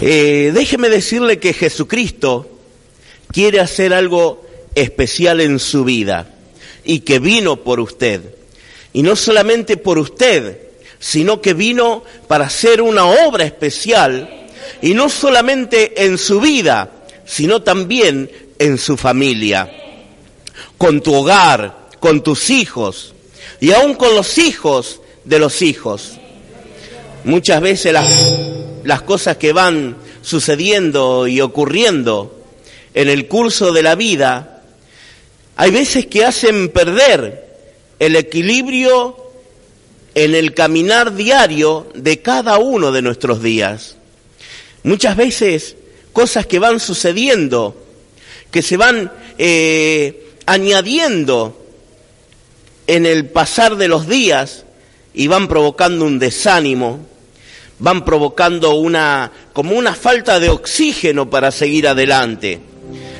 Eh, déjeme decirle que Jesucristo quiere hacer algo especial en su vida y que vino por usted. Y no solamente por usted, sino que vino para hacer una obra especial y no solamente en su vida, sino también en su familia, con tu hogar, con tus hijos y aún con los hijos de los hijos. Muchas veces las, las cosas que van sucediendo y ocurriendo en el curso de la vida, hay veces que hacen perder el equilibrio en el caminar diario de cada uno de nuestros días. Muchas veces cosas que van sucediendo, que se van eh, añadiendo en el pasar de los días y van provocando un desánimo, van provocando una como una falta de oxígeno para seguir adelante.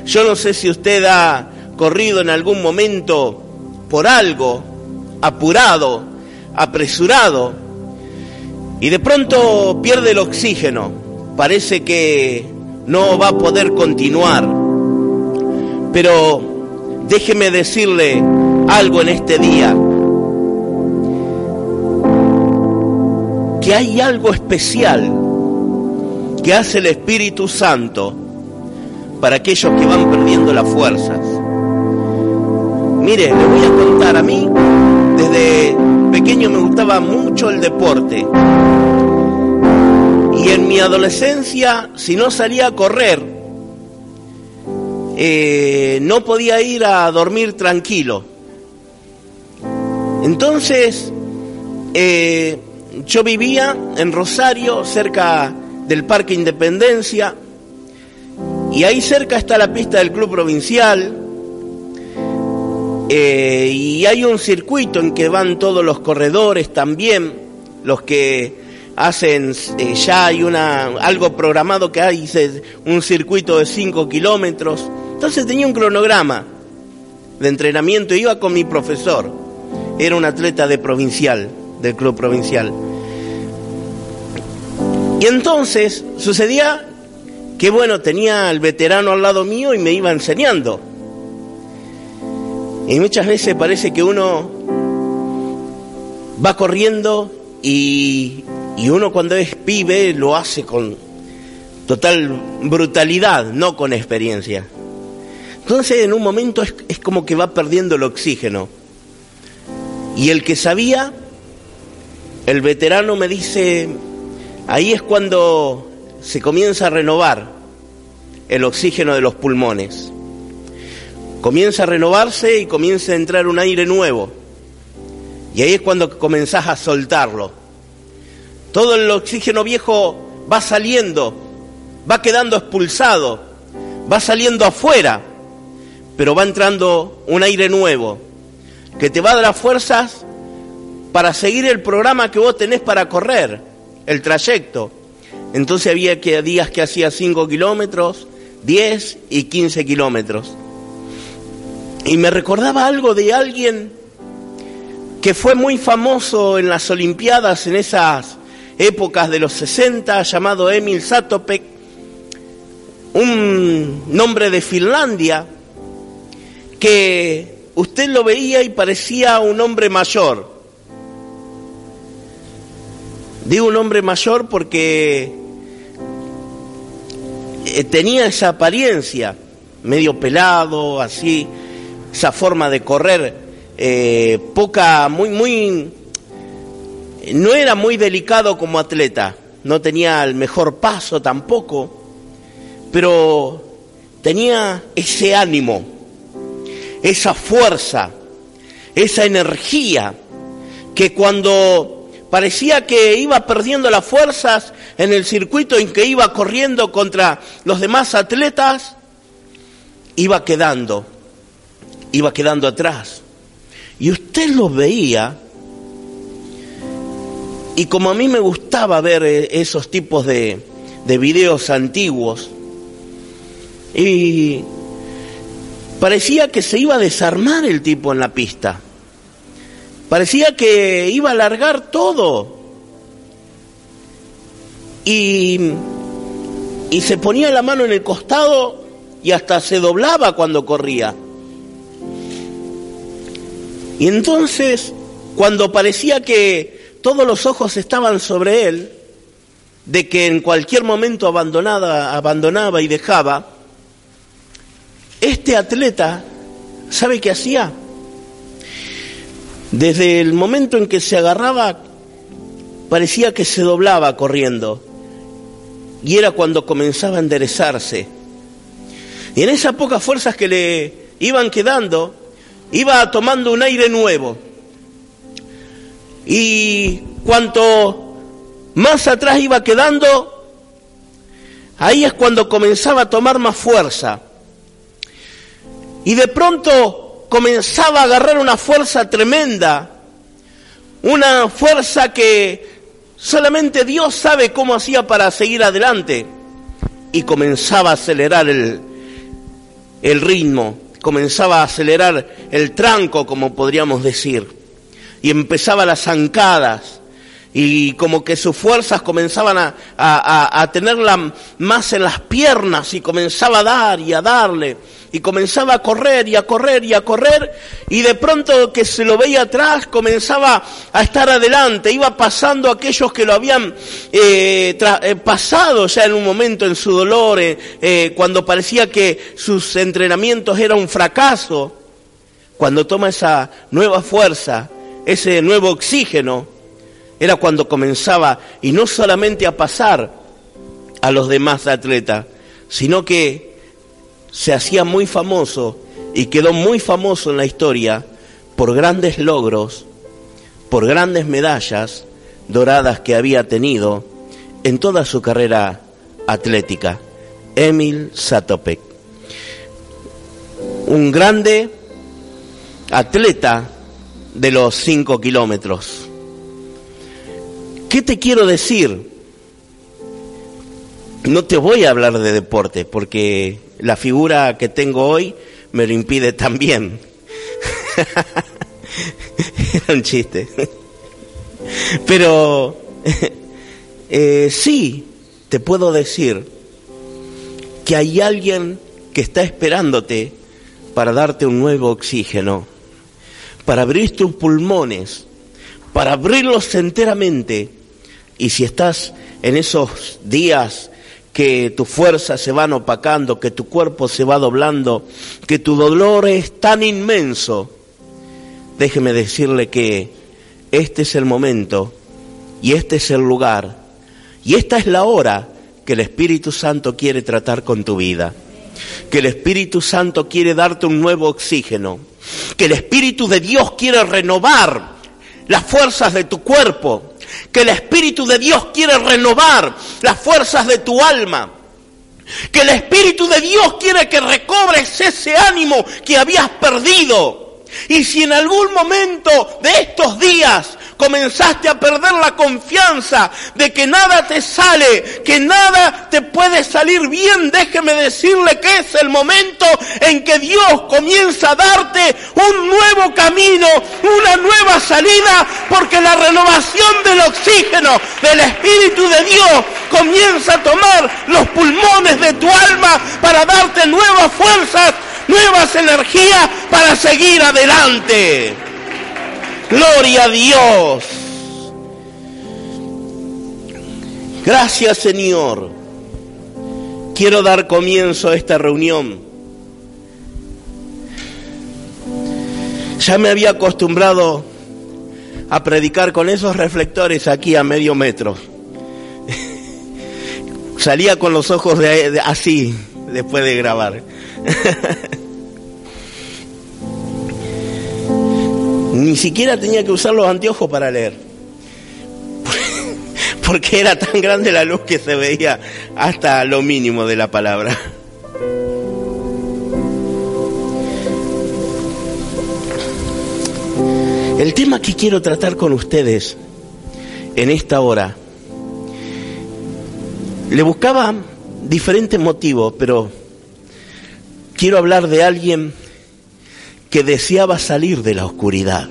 Yo no sé si usted ha corrido en algún momento por algo, apurado, apresurado, y de pronto pierde el oxígeno. Parece que no va a poder continuar. Pero déjeme decirle algo en este día. Que hay algo especial que hace el Espíritu Santo para aquellos que van perdiendo las fuerzas. Mire, le voy a contar a mí, desde pequeño me gustaba mucho el deporte. Y en mi adolescencia, si no salía a correr, eh, no podía ir a dormir tranquilo. Entonces, eh, yo vivía en Rosario, cerca del Parque Independencia, y ahí cerca está la pista del Club Provincial, eh, y hay un circuito en que van todos los corredores también, los que hacen, eh, ya hay una, algo programado que hay un circuito de 5 kilómetros. Entonces tenía un cronograma de entrenamiento, iba con mi profesor, era un atleta de provincial, del club provincial. Y entonces sucedía que bueno, tenía al veterano al lado mío y me iba enseñando. Y muchas veces parece que uno va corriendo y, y uno cuando es pibe lo hace con total brutalidad, no con experiencia. Entonces en un momento es, es como que va perdiendo el oxígeno. Y el que sabía, el veterano me dice, ahí es cuando se comienza a renovar el oxígeno de los pulmones. Comienza a renovarse y comienza a entrar un aire nuevo. Y ahí es cuando comenzás a soltarlo. Todo el oxígeno viejo va saliendo, va quedando expulsado, va saliendo afuera, pero va entrando un aire nuevo que te va a dar fuerzas para seguir el programa que vos tenés para correr, el trayecto. Entonces había que, días que hacía 5 kilómetros, 10 y 15 kilómetros. Y me recordaba algo de alguien que fue muy famoso en las Olimpiadas en esas épocas de los 60, llamado Emil Satopek, un nombre de Finlandia, que usted lo veía y parecía un hombre mayor. Digo un hombre mayor porque eh, tenía esa apariencia, medio pelado, así, esa forma de correr, eh, poca, muy, muy, no era muy delicado como atleta, no tenía el mejor paso tampoco, pero tenía ese ánimo, esa fuerza, esa energía, que cuando parecía que iba perdiendo las fuerzas en el circuito en que iba corriendo contra los demás atletas, iba quedando, iba quedando atrás. Y usted lo veía, y como a mí me gustaba ver eh, esos tipos de, de videos antiguos, y parecía que se iba a desarmar el tipo en la pista. Parecía que iba a largar todo. Y y se ponía la mano en el costado y hasta se doblaba cuando corría. Y entonces, cuando parecía que todos los ojos estaban sobre él, de que en cualquier momento abandonada, abandonaba y dejaba, este atleta, ¿sabe qué hacía? Desde el momento en que se agarraba, parecía que se doblaba corriendo. Y era cuando comenzaba a enderezarse. Y en esas pocas fuerzas que le iban quedando, iba tomando un aire nuevo. Y cuanto más atrás iba quedando, ahí es cuando comenzaba a tomar más fuerza. Y de pronto comenzaba a agarrar una fuerza tremenda, una fuerza que solamente Dios sabe cómo hacía para seguir adelante. Y comenzaba a acelerar el, el ritmo, comenzaba a acelerar el tranco, como podríamos decir. Y empezaba las zancadas y como que sus fuerzas comenzaban a, a, a, tenerla más en las piernas y comenzaba a dar y a darle. Y comenzaba a correr y a correr y a correr. Y de pronto que se lo veía atrás comenzaba a estar adelante, iba pasando a aquellos que lo habían eh, eh, pasado ya en un momento en su dolor, eh, eh, cuando parecía que sus entrenamientos eran un fracaso, cuando toma esa nueva fuerza, ese nuevo oxígeno, era cuando comenzaba, y no solamente a pasar a los demás atletas, sino que se hacía muy famoso y quedó muy famoso en la historia por grandes logros, por grandes medallas doradas que había tenido en toda su carrera atlética. Emil Satopek, un grande atleta de los cinco kilómetros ¿Qué te quiero decir? No te voy a hablar de deporte porque la figura que tengo hoy me lo impide también. Era un chiste. Pero eh, sí, te puedo decir que hay alguien que está esperándote para darte un nuevo oxígeno, para abrir tus pulmones, para abrirlos enteramente y si estás en esos días que tu fuerza se van opacando, que tu cuerpo se va doblando, que tu dolor es tan inmenso, déjeme decirle que este es el momento y este es el lugar y esta es la hora que el Espíritu Santo quiere tratar con tu vida, que el Espíritu Santo quiere darte un nuevo oxígeno, que el Espíritu de Dios quiere renovar las fuerzas de tu cuerpo, que el Espíritu de Dios quiere renovar las fuerzas de tu alma, que el Espíritu de Dios quiere que recobres ese ánimo que habías perdido. Y si en algún momento de estos días comenzaste a perder la confianza de que nada te sale, que nada te puede salir bien, déjeme decirle que es el momento en que Dios comienza a darte un nuevo camino, una nueva salida, porque la renovación del oxígeno del Espíritu de Dios comienza a tomar los pulmones de tu alma para darte nuevas fuerzas, nuevas energías para seguir adelante. Gloria a Dios. Gracias Señor. Quiero dar comienzo a esta reunión. Ya me había acostumbrado a predicar con esos reflectores aquí a medio metro. Salía con los ojos así después de grabar. Ni siquiera tenía que usar los anteojos para leer. Porque era tan grande la luz que se veía hasta lo mínimo de la palabra. El tema que quiero tratar con ustedes en esta hora, le buscaba diferentes motivos, pero quiero hablar de alguien que deseaba salir de la oscuridad,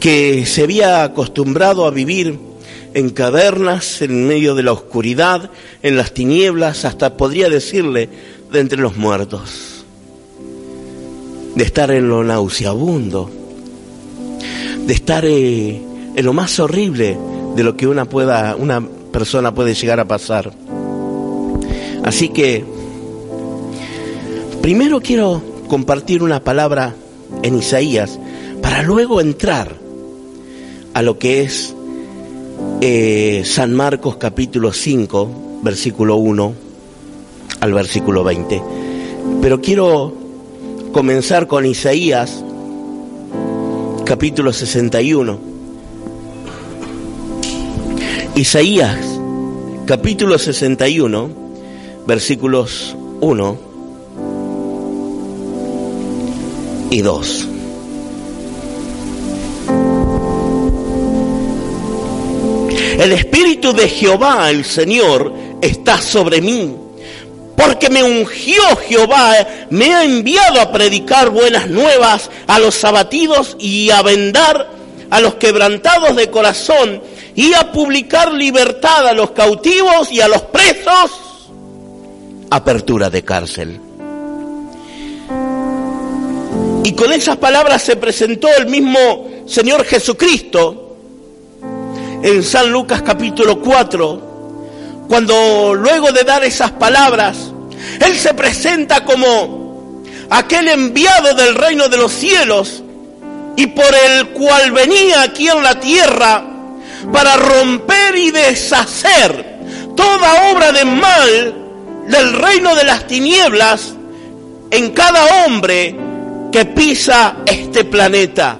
que se había acostumbrado a vivir en cavernas, en medio de la oscuridad, en las tinieblas, hasta podría decirle, de entre los muertos, de estar en lo nauseabundo, de estar eh, en lo más horrible de lo que una pueda, una persona puede llegar a pasar. Así que primero quiero compartir una palabra en Isaías para luego entrar a lo que es eh, San Marcos capítulo 5, versículo 1 al versículo 20. Pero quiero comenzar con Isaías capítulo 61. Isaías capítulo 61, versículos 1 y 2. El Espíritu de Jehová, el Señor, está sobre mí, porque me ungió Jehová, me ha enviado a predicar buenas nuevas a los abatidos y a vendar a los quebrantados de corazón y a publicar libertad a los cautivos y a los presos, apertura de cárcel. Y con esas palabras se presentó el mismo Señor Jesucristo en San Lucas capítulo 4, cuando luego de dar esas palabras, Él se presenta como aquel enviado del reino de los cielos y por el cual venía aquí en la tierra para romper y deshacer toda obra de mal del reino de las tinieblas en cada hombre que pisa este planeta.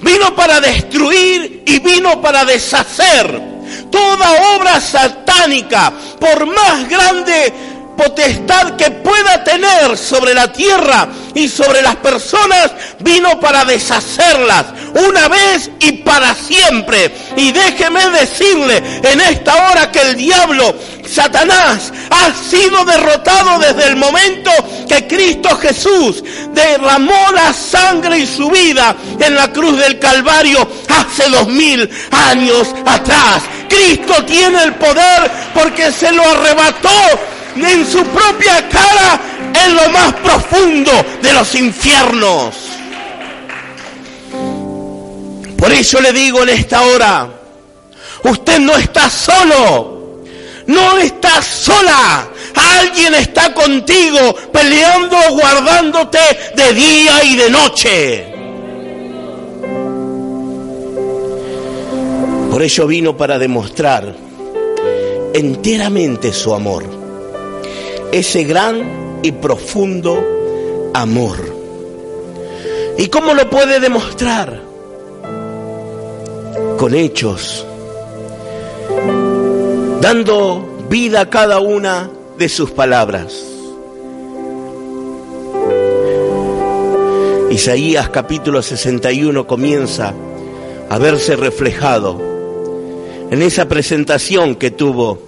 Vino para destruir y vino para deshacer toda obra satánica, por más grande potestad que pueda tener sobre la tierra y sobre las personas, vino para deshacerlas una vez y para siempre. Y déjeme decirle en esta hora que el diablo, Satanás, ha sido derrotado desde el momento que Cristo Jesús derramó la sangre y su vida en la cruz del Calvario hace dos mil años atrás. Cristo tiene el poder porque se lo arrebató en su propia cara en lo más profundo de los infiernos. Por eso le digo en esta hora, usted no está solo, no está sola. Alguien está contigo peleando, guardándote de día y de noche. Por ello vino para demostrar enteramente su amor ese gran y profundo amor. ¿Y cómo lo puede demostrar? Con hechos, dando vida a cada una de sus palabras. Isaías capítulo 61 comienza a verse reflejado en esa presentación que tuvo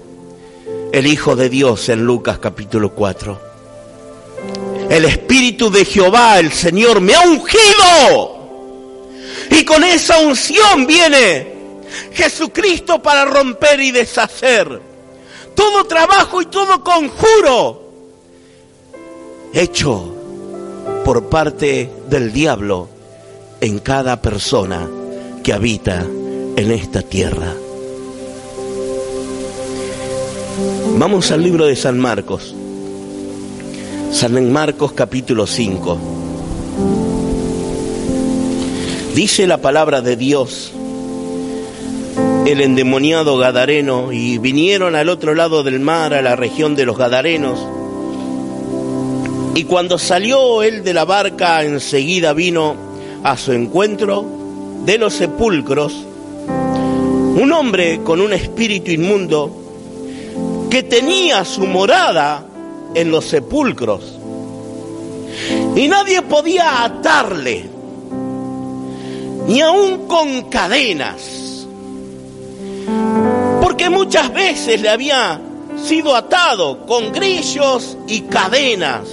el Hijo de Dios en Lucas capítulo 4. El Espíritu de Jehová, el Señor, me ha ungido. Y con esa unción viene Jesucristo para romper y deshacer todo trabajo y todo conjuro hecho por parte del diablo en cada persona que habita en esta tierra. Vamos al libro de San Marcos. San Marcos capítulo 5. Dice la palabra de Dios, el endemoniado Gadareno, y vinieron al otro lado del mar, a la región de los Gadarenos. Y cuando salió él de la barca, enseguida vino a su encuentro de los sepulcros un hombre con un espíritu inmundo que tenía su morada en los sepulcros. Y nadie podía atarle, ni aun con cadenas, porque muchas veces le había sido atado con grillos y cadenas,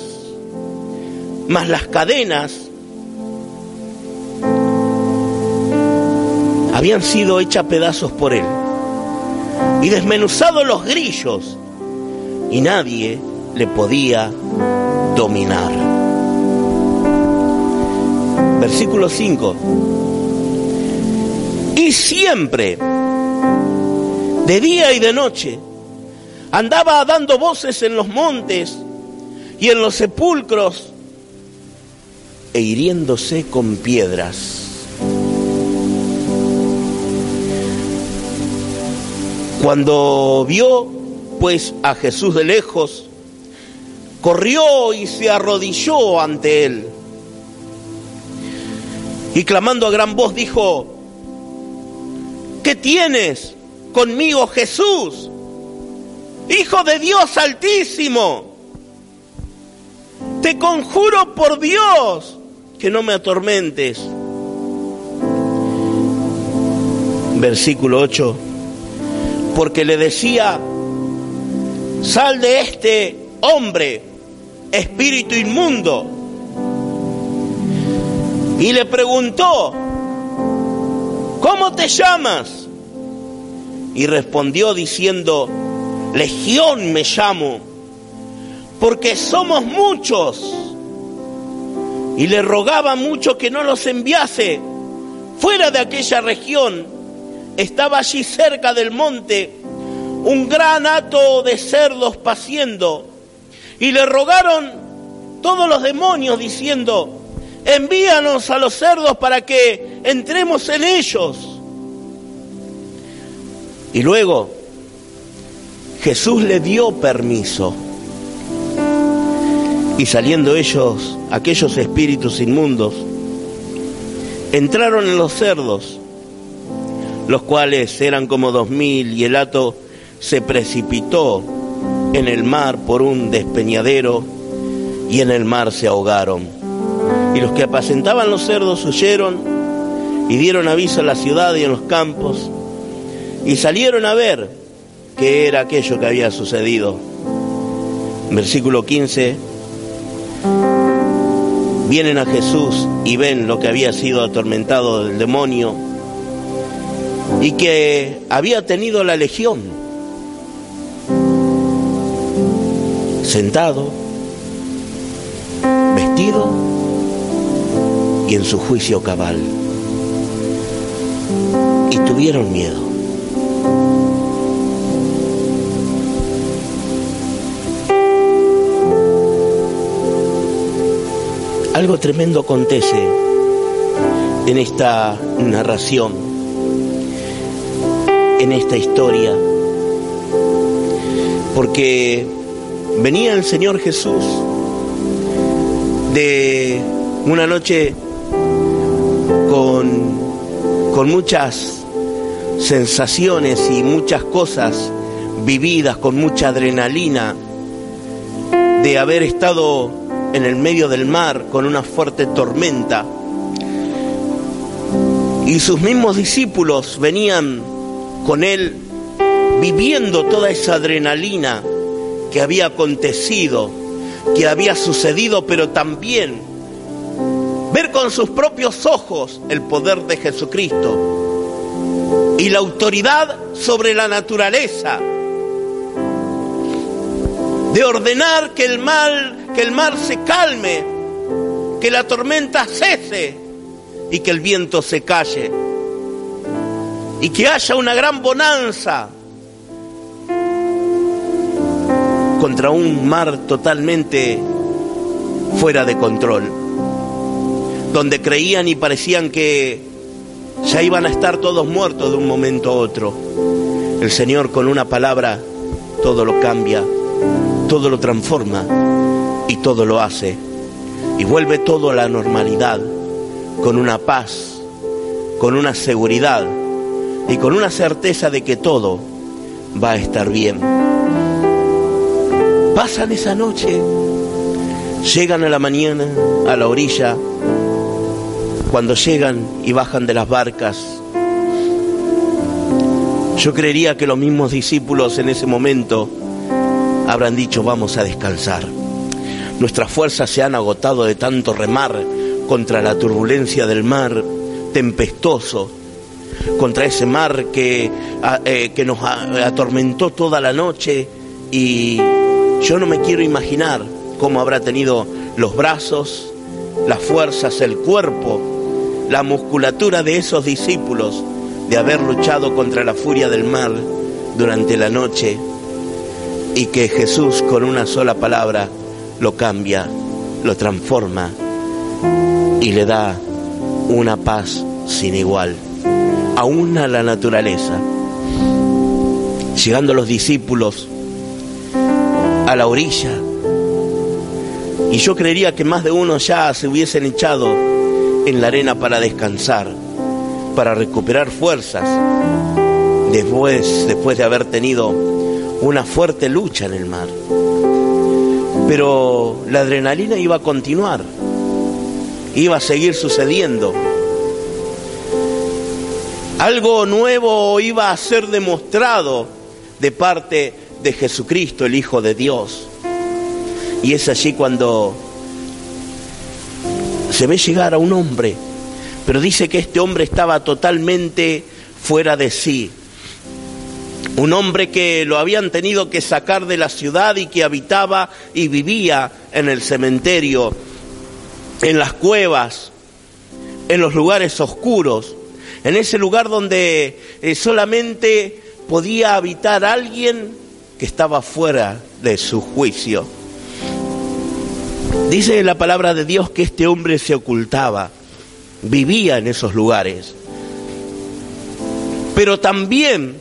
mas las cadenas habían sido hechas pedazos por él y desmenuzado los grillos y nadie le podía dominar. Versículo 5. Y siempre, de día y de noche, andaba dando voces en los montes y en los sepulcros e hiriéndose con piedras. Cuando vio pues a Jesús de lejos, corrió y se arrodilló ante él. Y clamando a gran voz dijo, ¿qué tienes conmigo Jesús, Hijo de Dios altísimo? Te conjuro por Dios que no me atormentes. Versículo 8 porque le decía, sal de este hombre, espíritu inmundo. Y le preguntó, ¿cómo te llamas? Y respondió diciendo, Legión me llamo, porque somos muchos. Y le rogaba mucho que no los enviase fuera de aquella región estaba allí cerca del monte un gran hato de cerdos paciendo y le rogaron todos los demonios diciendo, envíanos a los cerdos para que entremos en ellos. Y luego Jesús le dio permiso. Y saliendo ellos, aquellos espíritus inmundos, entraron en los cerdos los cuales eran como dos mil, y el hato se precipitó en el mar por un despeñadero, y en el mar se ahogaron. Y los que apacentaban los cerdos huyeron y dieron aviso a la ciudad y en los campos, y salieron a ver qué era aquello que había sucedido. Versículo 15. Vienen a Jesús y ven lo que había sido atormentado del demonio y que había tenido la legión, sentado, vestido y en su juicio cabal. Y tuvieron miedo. Algo tremendo acontece en esta narración en esta historia. Porque venía el Señor Jesús de una noche con, con muchas sensaciones y muchas cosas vividas, con mucha adrenalina, de haber estado en el medio del mar con una fuerte tormenta. Y sus mismos discípulos venían con él viviendo toda esa adrenalina que había acontecido, que había sucedido, pero también ver con sus propios ojos el poder de Jesucristo y la autoridad sobre la naturaleza, de ordenar que el mal, que el mar se calme, que la tormenta cese y que el viento se calle y que haya una gran bonanza contra un mar totalmente fuera de control, donde creían y parecían que ya iban a estar todos muertos de un momento a otro. El Señor con una palabra todo lo cambia, todo lo transforma y todo lo hace. Y vuelve todo a la normalidad, con una paz, con una seguridad y con una certeza de que todo va a estar bien. Pasan esa noche, llegan a la mañana a la orilla, cuando llegan y bajan de las barcas, yo creería que los mismos discípulos en ese momento habrán dicho vamos a descansar. Nuestras fuerzas se han agotado de tanto remar contra la turbulencia del mar tempestoso contra ese mar que, eh, que nos atormentó toda la noche. Y yo no me quiero imaginar cómo habrá tenido los brazos, las fuerzas, el cuerpo, la musculatura de esos discípulos de haber luchado contra la furia del mar durante la noche y que Jesús con una sola palabra lo cambia, lo transforma y le da una paz sin igual, aún a la naturaleza. Llegando los discípulos a la orilla, y yo creería que más de uno ya se hubiesen echado en la arena para descansar, para recuperar fuerzas, después, después de haber tenido una fuerte lucha en el mar. Pero la adrenalina iba a continuar, iba a seguir sucediendo. Algo nuevo iba a ser demostrado de parte de Jesucristo, el Hijo de Dios. Y es allí cuando se ve llegar a un hombre, pero dice que este hombre estaba totalmente fuera de sí. Un hombre que lo habían tenido que sacar de la ciudad y que habitaba y vivía en el cementerio, en las cuevas, en los lugares oscuros en ese lugar donde eh, solamente podía habitar alguien que estaba fuera de su juicio. Dice la palabra de Dios que este hombre se ocultaba, vivía en esos lugares. Pero también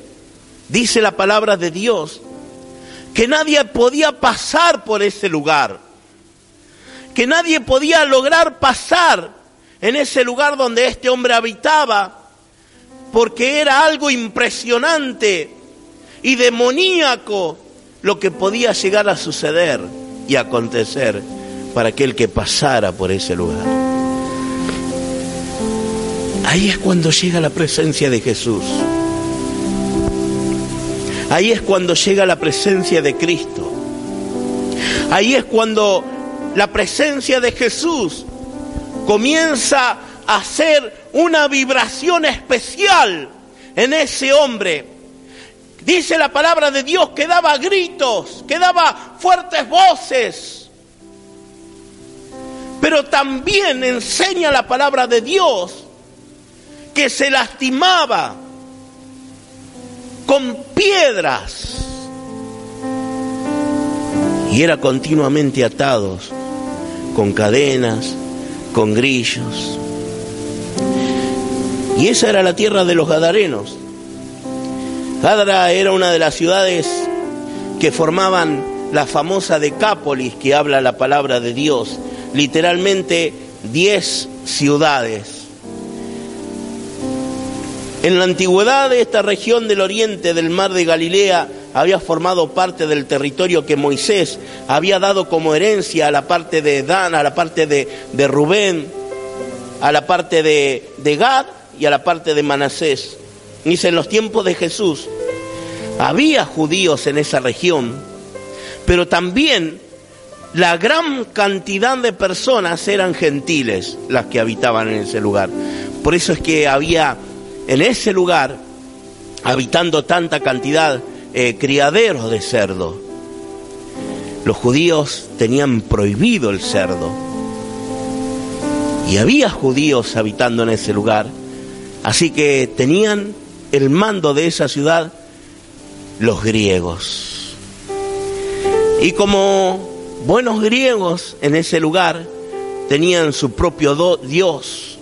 dice la palabra de Dios que nadie podía pasar por ese lugar, que nadie podía lograr pasar en ese lugar donde este hombre habitaba, porque era algo impresionante y demoníaco lo que podía llegar a suceder y acontecer para aquel que pasara por ese lugar. Ahí es cuando llega la presencia de Jesús. Ahí es cuando llega la presencia de Cristo. Ahí es cuando la presencia de Jesús comienza a hacer una vibración especial en ese hombre. Dice la palabra de Dios que daba gritos, que daba fuertes voces. Pero también enseña la palabra de Dios que se lastimaba con piedras y era continuamente atados con cadenas, con grillos. Y esa era la tierra de los Gadarenos. Gadara era una de las ciudades que formaban la famosa Decápolis que habla la palabra de Dios, literalmente diez ciudades. En la antigüedad esta región del oriente del mar de Galilea había formado parte del territorio que Moisés había dado como herencia a la parte de Dan, a la parte de, de Rubén, a la parte de, de Gad y a la parte de Manasés. Dice, en los tiempos de Jesús había judíos en esa región, pero también la gran cantidad de personas eran gentiles las que habitaban en ese lugar. Por eso es que había en ese lugar, habitando tanta cantidad, eh, criaderos de cerdo. Los judíos tenían prohibido el cerdo. Y había judíos habitando en ese lugar Así que tenían el mando de esa ciudad los griegos. Y como buenos griegos en ese lugar, tenían su propio Dios,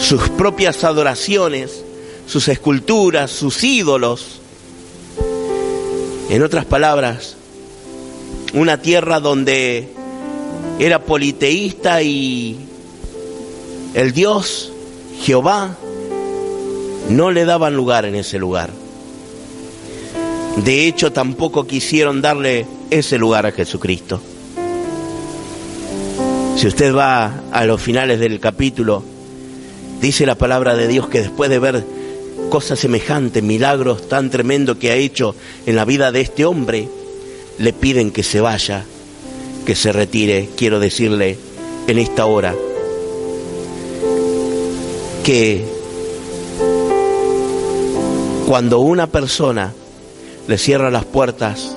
sus propias adoraciones, sus esculturas, sus ídolos. En otras palabras, una tierra donde era politeísta y el Dios Jehová no le daban lugar en ese lugar. De hecho, tampoco quisieron darle ese lugar a Jesucristo. Si usted va a los finales del capítulo, dice la palabra de Dios que después de ver cosas semejantes, milagros tan tremendos que ha hecho en la vida de este hombre, le piden que se vaya, que se retire. Quiero decirle en esta hora, que Cuando una persona le cierra las puertas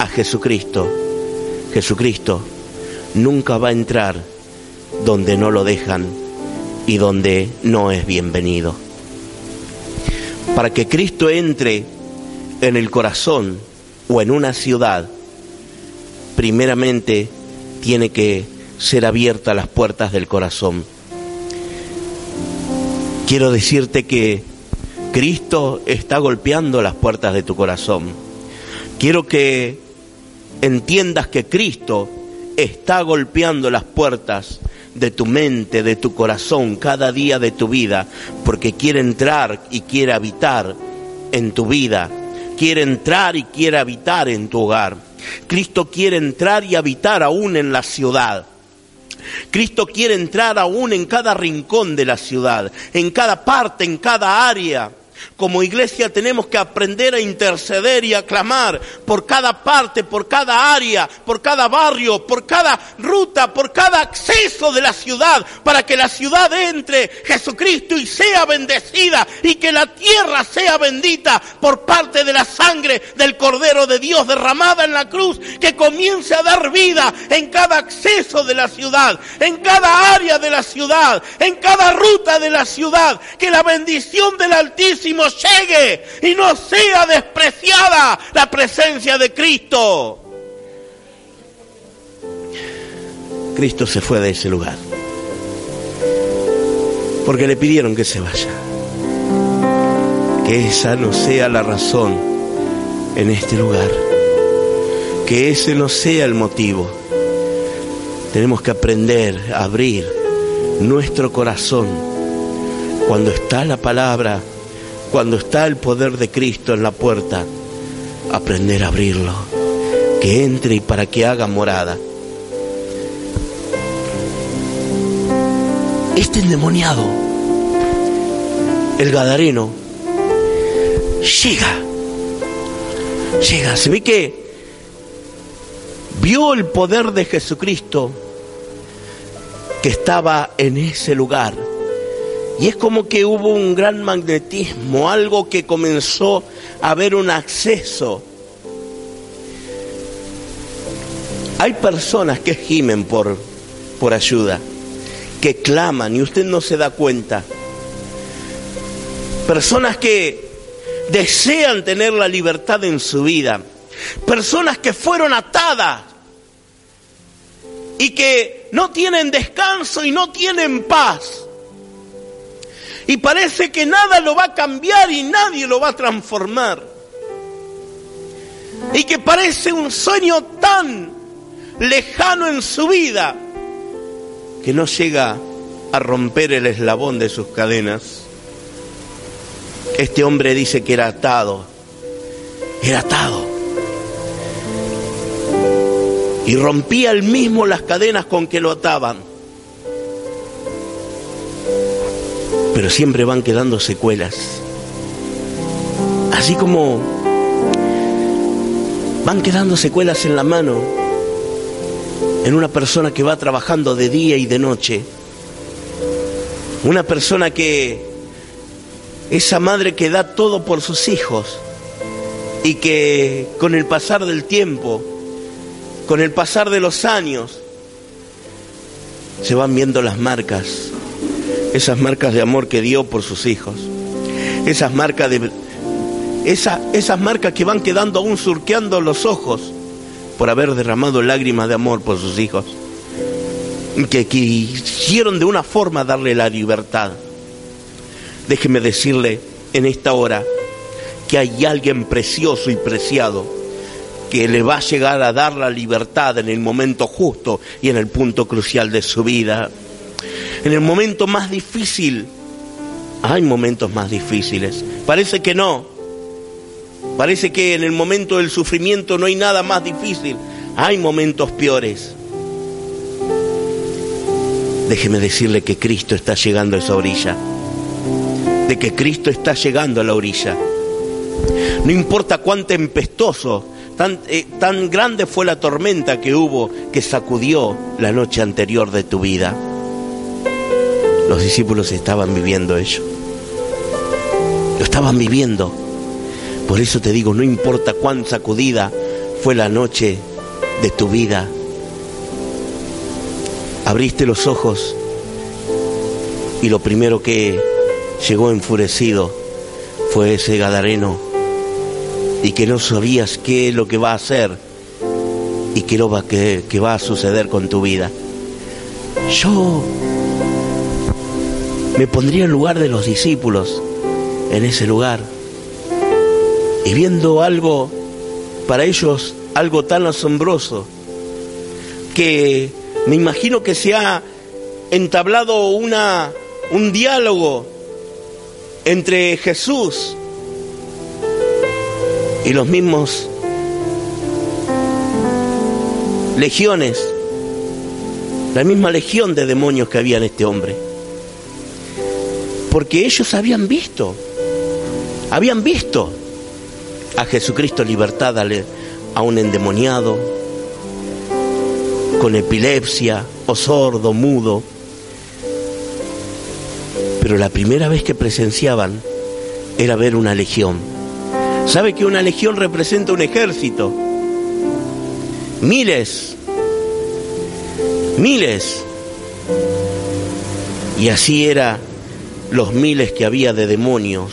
a Jesucristo, Jesucristo nunca va a entrar donde no lo dejan y donde no es bienvenido. Para que Cristo entre en el corazón o en una ciudad, primeramente tiene que ser abiertas las puertas del corazón. Quiero decirte que Cristo está golpeando las puertas de tu corazón. Quiero que entiendas que Cristo está golpeando las puertas de tu mente, de tu corazón, cada día de tu vida, porque quiere entrar y quiere habitar en tu vida, quiere entrar y quiere habitar en tu hogar. Cristo quiere entrar y habitar aún en la ciudad. Cristo quiere entrar aún en cada rincón de la ciudad, en cada parte, en cada área. Como iglesia tenemos que aprender a interceder y a clamar por cada parte, por cada área, por cada barrio, por cada ruta, por cada acceso de la ciudad, para que la ciudad entre Jesucristo y sea bendecida y que la tierra sea bendita por parte de la sangre del Cordero de Dios derramada en la cruz, que comience a dar vida en cada acceso de la ciudad, en cada área de la ciudad, en cada ruta de la ciudad, que la bendición del Altísimo llegue y no sea despreciada la presencia de Cristo. Cristo se fue de ese lugar. Porque le pidieron que se vaya. Que esa no sea la razón en este lugar. Que ese no sea el motivo. Tenemos que aprender a abrir nuestro corazón cuando está la palabra cuando está el poder de Cristo en la puerta, aprender a abrirlo, que entre y para que haga morada. Este endemoniado, el Gadareno, llega, llega, se ve que vio el poder de Jesucristo que estaba en ese lugar y es como que hubo un gran magnetismo, algo que comenzó a haber un acceso. Hay personas que gimen por, por ayuda, que claman y usted no se da cuenta. Personas que desean tener la libertad en su vida. Personas que fueron atadas y que no tienen descanso y no tienen paz y parece que nada lo va a cambiar y nadie lo va a transformar. Y que parece un sueño tan lejano en su vida que no llega a romper el eslabón de sus cadenas. Este hombre dice que era atado, era atado. Y rompía él mismo las cadenas con que lo ataban. Pero siempre van quedando secuelas. Así como van quedando secuelas en la mano en una persona que va trabajando de día y de noche. Una persona que, esa madre que da todo por sus hijos y que con el pasar del tiempo, con el pasar de los años, se van viendo las marcas esas marcas de amor que dio por sus hijos, esas marcas de esas marcas que van quedando aún surqueando los ojos por haber derramado lágrimas de amor por sus hijos, que quisieron de una forma darle la libertad. Déjeme decirle en esta hora que hay alguien precioso y preciado que le va a llegar a dar la libertad en el momento justo y en el punto crucial de su vida en el momento más difícil. Hay momentos más difíciles. Parece que no. Parece que en el momento del sufrimiento no hay nada más difícil. Hay momentos peores. Déjeme decirle que Cristo está llegando a esa orilla. De que Cristo está llegando a la orilla. No importa cuán tempestoso, tan, eh, tan grande fue la tormenta que hubo que sacudió la noche anterior de tu vida. Los discípulos estaban viviendo ello. Lo estaban viviendo. Por eso te digo, no importa cuán sacudida fue la noche de tu vida, abriste los ojos y lo primero que llegó enfurecido fue ese Gadareno y que no sabías qué es lo que va a hacer y qué, lo va, qué, qué va a suceder con tu vida. Yo me pondría en lugar de los discípulos en ese lugar y viendo algo para ellos algo tan asombroso que me imagino que se ha entablado una un diálogo entre Jesús y los mismos legiones, la misma legión de demonios que había en este hombre. Porque ellos habían visto, habían visto a Jesucristo libertad a un endemoniado, con epilepsia, o sordo, mudo. Pero la primera vez que presenciaban era ver una legión. ¿Sabe que una legión representa un ejército? Miles, miles. Y así era los miles que había de demonios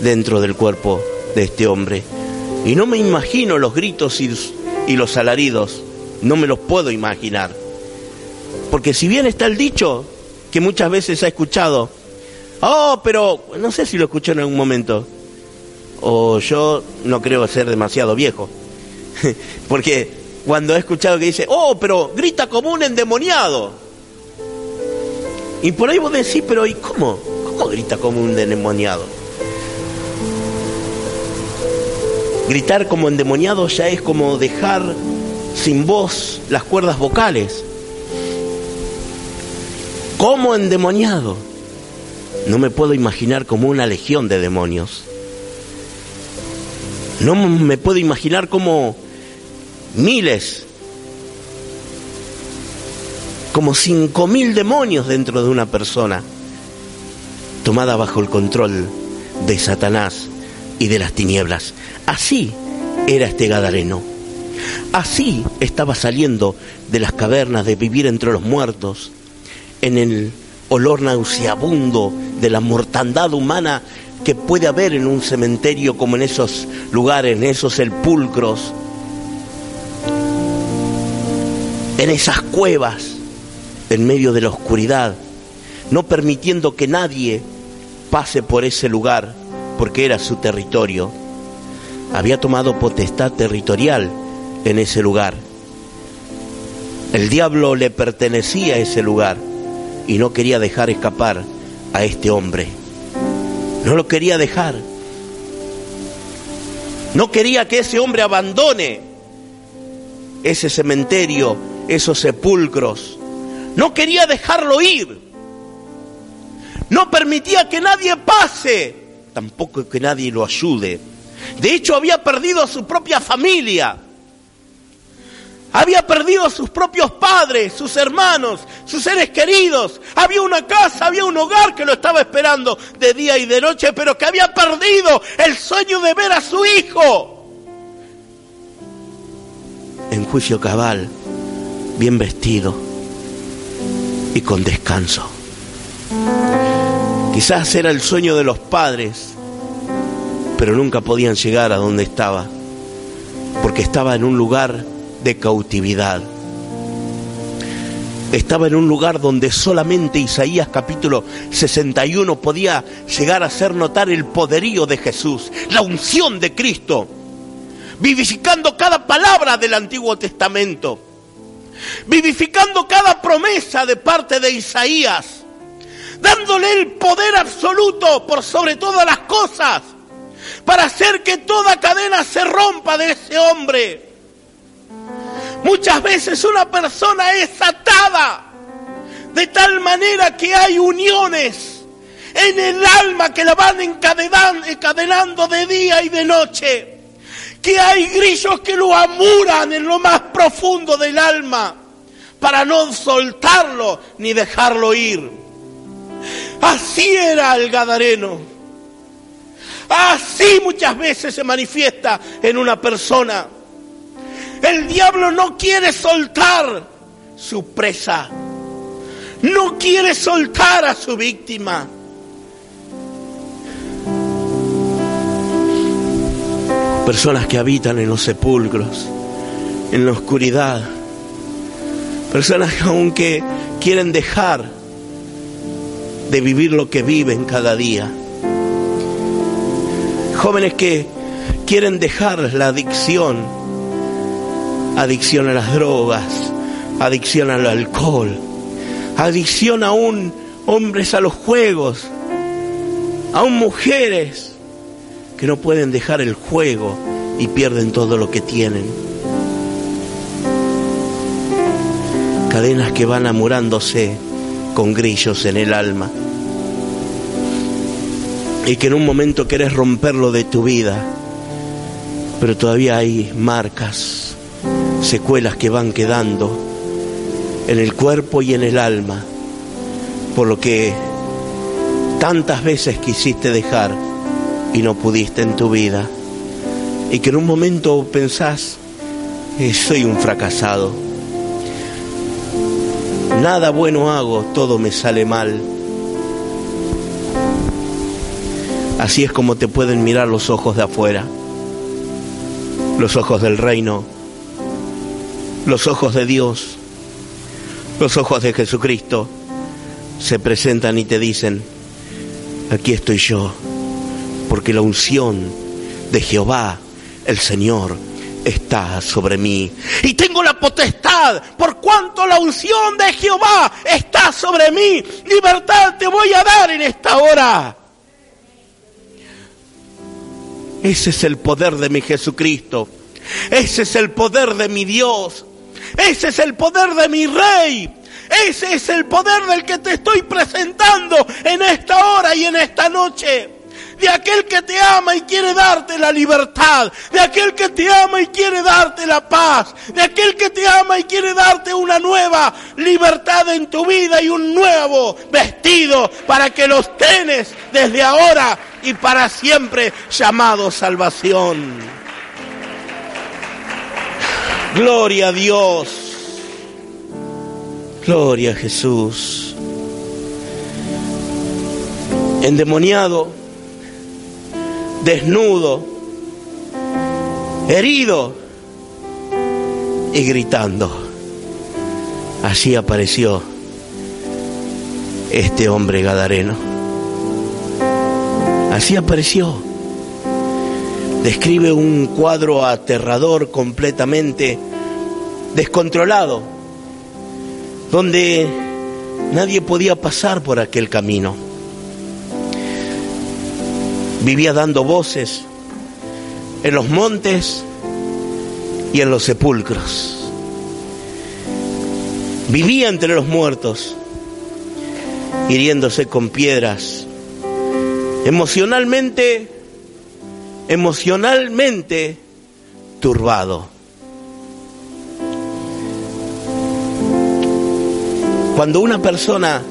dentro del cuerpo de este hombre. Y no me imagino los gritos y, los alaridos, no me los puedo imaginar. Porque si bien está el dicho que muchas veces ha escuchado, oh, pero no sé si lo escuché en algún momento, o yo no creo ser demasiado viejo, porque cuando he escuchado que dice, oh, pero grita como un endemoniado. Y por ahí vos decís, pero ¿y cómo? ¿Cómo grita como un endemoniado? Gritar como endemoniado ya es como dejar sin voz las cuerdas vocales. Como endemoniado. No me puedo imaginar como una legión de demonios. No me puedo imaginar como miles, como cinco mil demonios dentro de una persona, tomada bajo el control de Satanás y de las tinieblas. Así era este Gadareno. Así estaba saliendo de las cavernas de vivir entre los muertos, en el olor nauseabundo de la mortandad humana que puede haber en un cementerio como en esos lugares, en esos sepulcros, en esas cuevas, en medio de la oscuridad, no permitiendo que nadie pase por ese lugar, porque era su territorio había tomado potestad territorial en ese lugar. El diablo le pertenecía a ese lugar y no quería dejar escapar a este hombre. No lo quería dejar. No quería que ese hombre abandone ese cementerio, esos sepulcros. No quería dejarlo ir. No permitía que nadie pase, tampoco que nadie lo ayude de hecho, había perdido a su propia familia. Había perdido a sus propios padres, sus hermanos, sus seres queridos. Había una casa, había un hogar que lo estaba esperando de día y de noche, pero que había perdido el sueño de ver a su hijo. En juicio cabal, bien vestido y con descanso. Quizás era el sueño de los padres pero nunca podían llegar a donde estaba, porque estaba en un lugar de cautividad. Estaba en un lugar donde solamente Isaías capítulo 61 podía llegar a hacer notar el poderío de Jesús, la unción de Cristo, vivificando cada palabra del Antiguo Testamento, vivificando cada promesa de parte de Isaías, dándole el poder absoluto por sobre todas las cosas para hacer que toda cadena se rompa de ese hombre. Muchas veces una persona es atada de tal manera que hay uniones en el alma que la van encadenando de día y de noche. Que hay grillos que lo amuran en lo más profundo del alma para no soltarlo ni dejarlo ir. Así era el Gadareno. Así muchas veces se manifiesta en una persona. El diablo no quiere soltar su presa. No quiere soltar a su víctima. Personas que habitan en los sepulcros, en la oscuridad. Personas que aunque quieren dejar de vivir lo que viven cada día. Jóvenes que quieren dejar la adicción, adicción a las drogas, adicción al alcohol, adicción aún hombres a los juegos, aún mujeres que no pueden dejar el juego y pierden todo lo que tienen. Cadenas que van amurándose con grillos en el alma. Y que en un momento querés romperlo de tu vida, pero todavía hay marcas, secuelas que van quedando en el cuerpo y en el alma, por lo que tantas veces quisiste dejar y no pudiste en tu vida, y que en un momento pensás, eh, soy un fracasado, nada bueno hago, todo me sale mal. Así es como te pueden mirar los ojos de afuera, los ojos del reino, los ojos de Dios. Los ojos de Jesucristo se presentan y te dicen, aquí estoy yo, porque la unción de Jehová, el Señor, está sobre mí. Y tengo la potestad, por cuanto la unción de Jehová está sobre mí. Libertad te voy a dar en esta hora. Ese es el poder de mi Jesucristo. Ese es el poder de mi Dios. Ese es el poder de mi rey. Ese es el poder del que te estoy presentando en esta hora y en esta noche. De aquel que te ama y quiere darte la libertad. De aquel que te ama y quiere darte la paz. De aquel que te ama y quiere darte una nueva libertad en tu vida y un nuevo vestido para que los tenés desde ahora y para siempre llamado salvación. Gloria a Dios. Gloria a Jesús. Endemoniado, desnudo, herido y gritando. Así apareció este hombre gadareno. Así apareció describe un cuadro aterrador completamente descontrolado, donde nadie podía pasar por aquel camino. Vivía dando voces en los montes y en los sepulcros. Vivía entre los muertos, hiriéndose con piedras. Emocionalmente emocionalmente turbado. Cuando una persona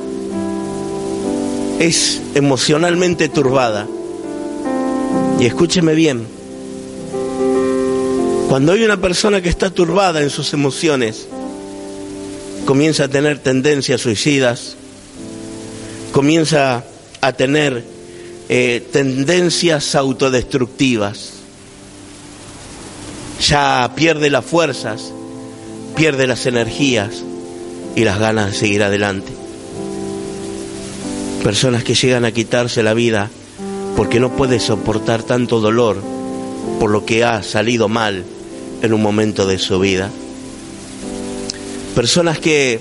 es emocionalmente turbada, y escúcheme bien, cuando hay una persona que está turbada en sus emociones, comienza a tener tendencias suicidas, comienza a tener eh, tendencias autodestructivas. Ya pierde las fuerzas, pierde las energías y las ganas de seguir adelante. Personas que llegan a quitarse la vida porque no puede soportar tanto dolor por lo que ha salido mal en un momento de su vida. Personas que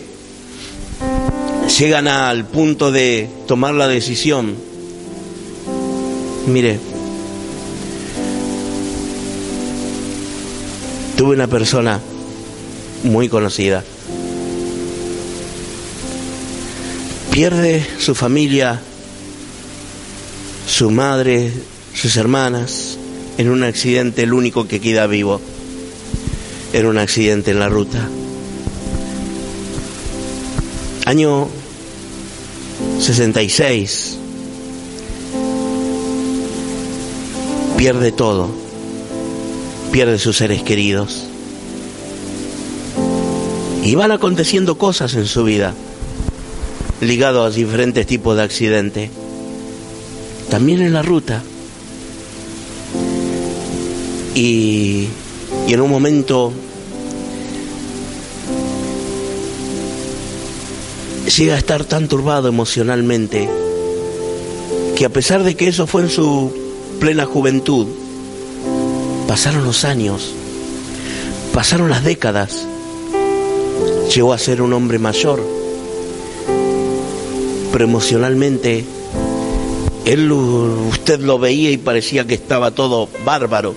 llegan al punto de tomar la decisión Mire, tuve una persona muy conocida. Pierde su familia, su madre, sus hermanas, en un accidente, el único que queda vivo, en un accidente en la ruta. Año 66 pierde todo, pierde sus seres queridos. Y van aconteciendo cosas en su vida, ligado a diferentes tipos de accidentes. También en la ruta. Y, en un momento llega a estar tan turbado emocionalmente que a pesar de que eso fue en su plena juventud, pasaron los años, pasaron las décadas, llegó a ser un hombre mayor, pero emocionalmente él usted lo veía y parecía que estaba todo bárbaro.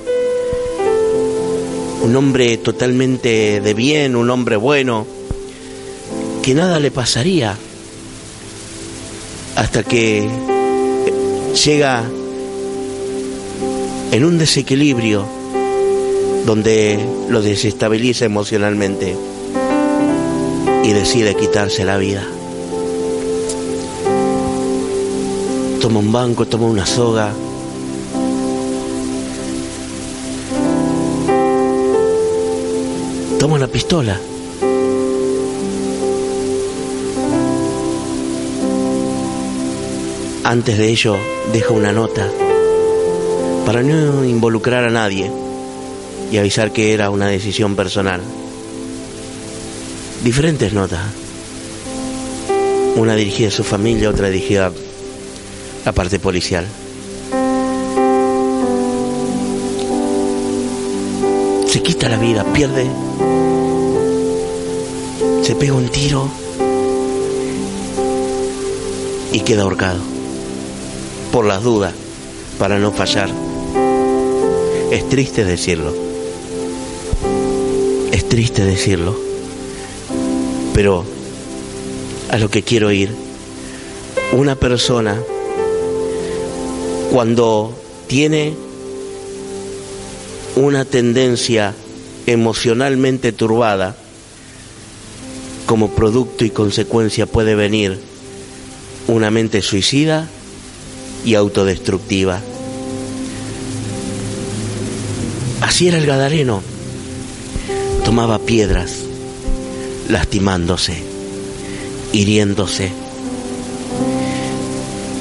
Un hombre totalmente de bien, un hombre bueno, que nada le pasaría hasta que llega en un desequilibrio donde lo desestabiliza emocionalmente y decide quitarse la vida. Toma un banco, toma una soga. Toma una pistola. Antes de ello, deja una nota para no involucrar a nadie y avisar que era una decisión personal. Diferentes notas. Una dirigida a su familia, otra dirigida la parte policial. Se quita la vida, pierde, se pega un tiro y queda ahorcado por las dudas, para no fallar. Es triste decirlo. Es triste decirlo. Pero a lo que quiero ir, una persona cuando tiene una tendencia emocionalmente turbada, como producto y consecuencia puede venir una mente suicida y autodestructiva. Así era el Gadareno. Tomaba piedras, lastimándose, hiriéndose.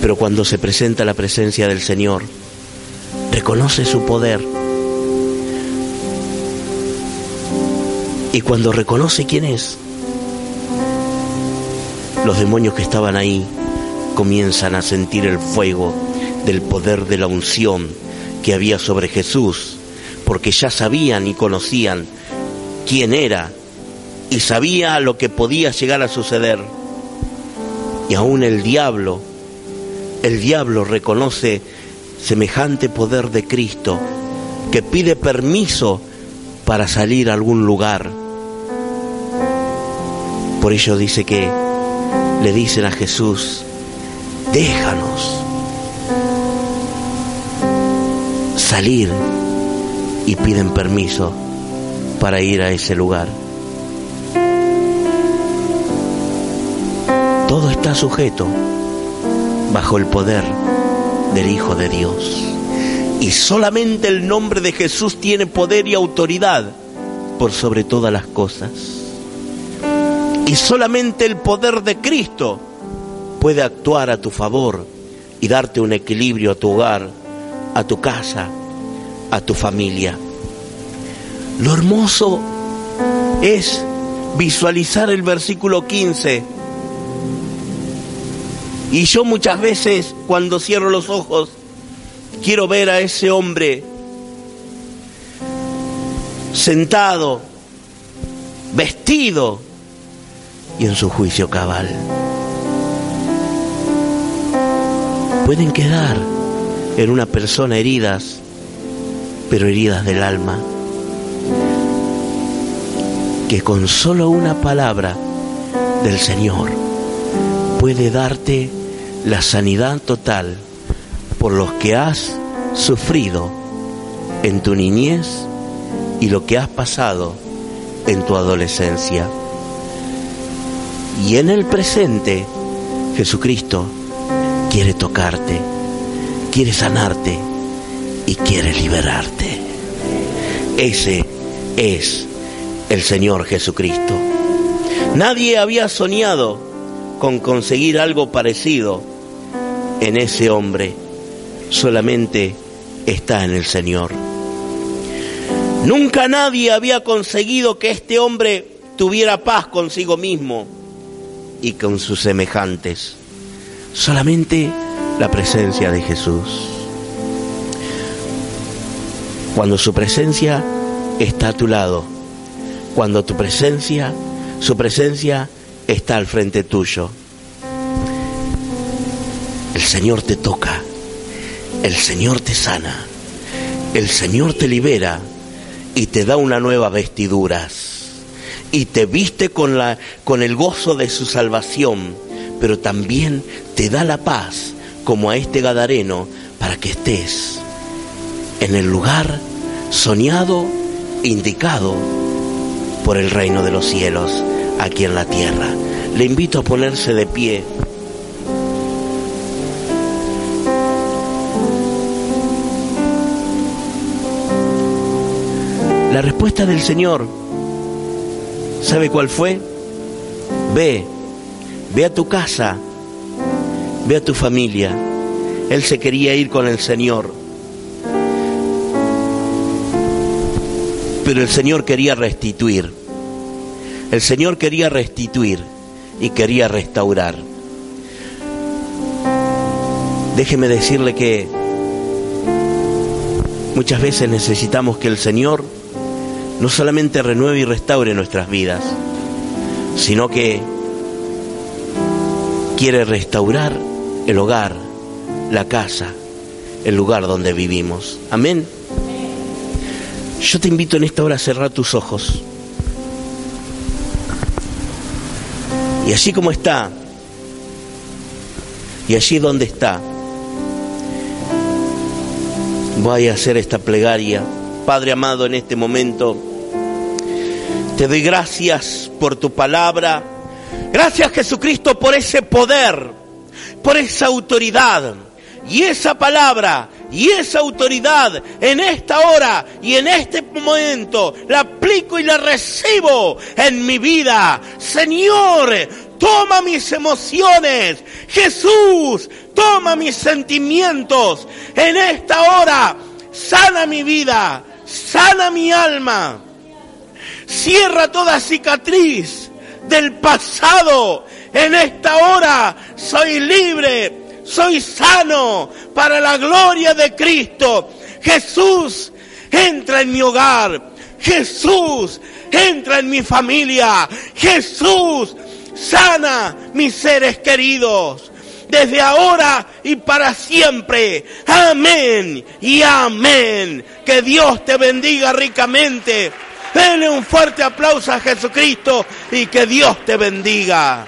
Pero cuando se presenta la presencia del Señor, reconoce su poder. Y cuando reconoce quién es, los demonios que estaban ahí comienzan a sentir el fuego del poder de la unción que había sobre Jesús, porque ya sabían y conocían quién era y sabía lo que podía llegar a suceder. Y aún el diablo, el diablo reconoce semejante poder de Cristo que pide permiso para salir a algún lugar. Por ello dice que le dicen a Jesús, déjanos salir y piden permiso para ir a ese lugar. Todo está sujeto bajo el poder del Hijo de Dios. Y solamente el nombre de Jesús tiene poder y autoridad por sobre todas las cosas. Y solamente el poder de Cristo puede actuar a tu favor y darte un equilibrio a tu hogar, a tu casa, a tu familia. Lo hermoso es visualizar el versículo 15. Y yo muchas veces cuando cierro los ojos quiero ver a ese hombre sentado, vestido y en su juicio cabal. pueden quedar en una persona heridas, pero heridas del alma, que con solo una palabra del Señor puede darte la sanidad total por los que has sufrido en tu niñez y lo que has pasado en tu adolescencia. Y en el presente, Jesucristo quiere tocarte, quiere sanarte, y quiere liberarte. Ese es el Señor Jesucristo. Nadie había soñado con conseguir algo parecido en ese hombre, solamente está en el Señor. Nunca nadie había conseguido que este hombre tuviera paz consigo mismo y con sus semejantes. Solamente la presencia de Jesús. Cuando su presencia está a tu lado, cuando tu presencia, su presencia está al frente tuyo, el Señor te toca, el Señor te sana, el Señor te libera y te da una nueva vestiduras y te viste con, la, con el gozo de su salvación, pero también te da la paz como a este Gadareno para que estés en el lugar soñado, indicado por el reino de los cielos aquí en la tierra. Le invito a ponerse de pie. La respuesta del Señor, ¿sabe cuál fue? Ve, ve a tu casa, ve a tu familia. Él se quería ir con el Señor. Pero el Señor quería restituir. El Señor quería restituir y quería restaurar. Déjeme decirle que muchas veces necesitamos que el Señor no solamente renueve y restaure nuestras vidas, sino que quiere restaurar el hogar, la casa, el lugar donde vivimos. Amén. Yo te invito en esta hora a cerrar tus ojos. Y así como está, y allí donde está, voy a hacer esta plegaria. Padre amado, en este momento te doy gracias por tu palabra. Gracias Jesucristo por ese poder, por esa autoridad. Y esa palabra y esa autoridad en esta hora y en este momento la aplico y la recibo en mi vida. Señor, toma mis emociones. Jesús, toma mis sentimientos. En esta hora, sana mi vida, sana mi alma. Cierra toda cicatriz del pasado. En esta hora soy libre soy sano para la gloria de Cristo. Jesús, entra en mi hogar. Jesús, entra en mi familia. Jesús, sana mis seres queridos. Desde ahora y para siempre. Amén y amén. Que Dios te bendiga ricamente. Denle un fuerte aplauso a Jesucristo y que Dios te bendiga.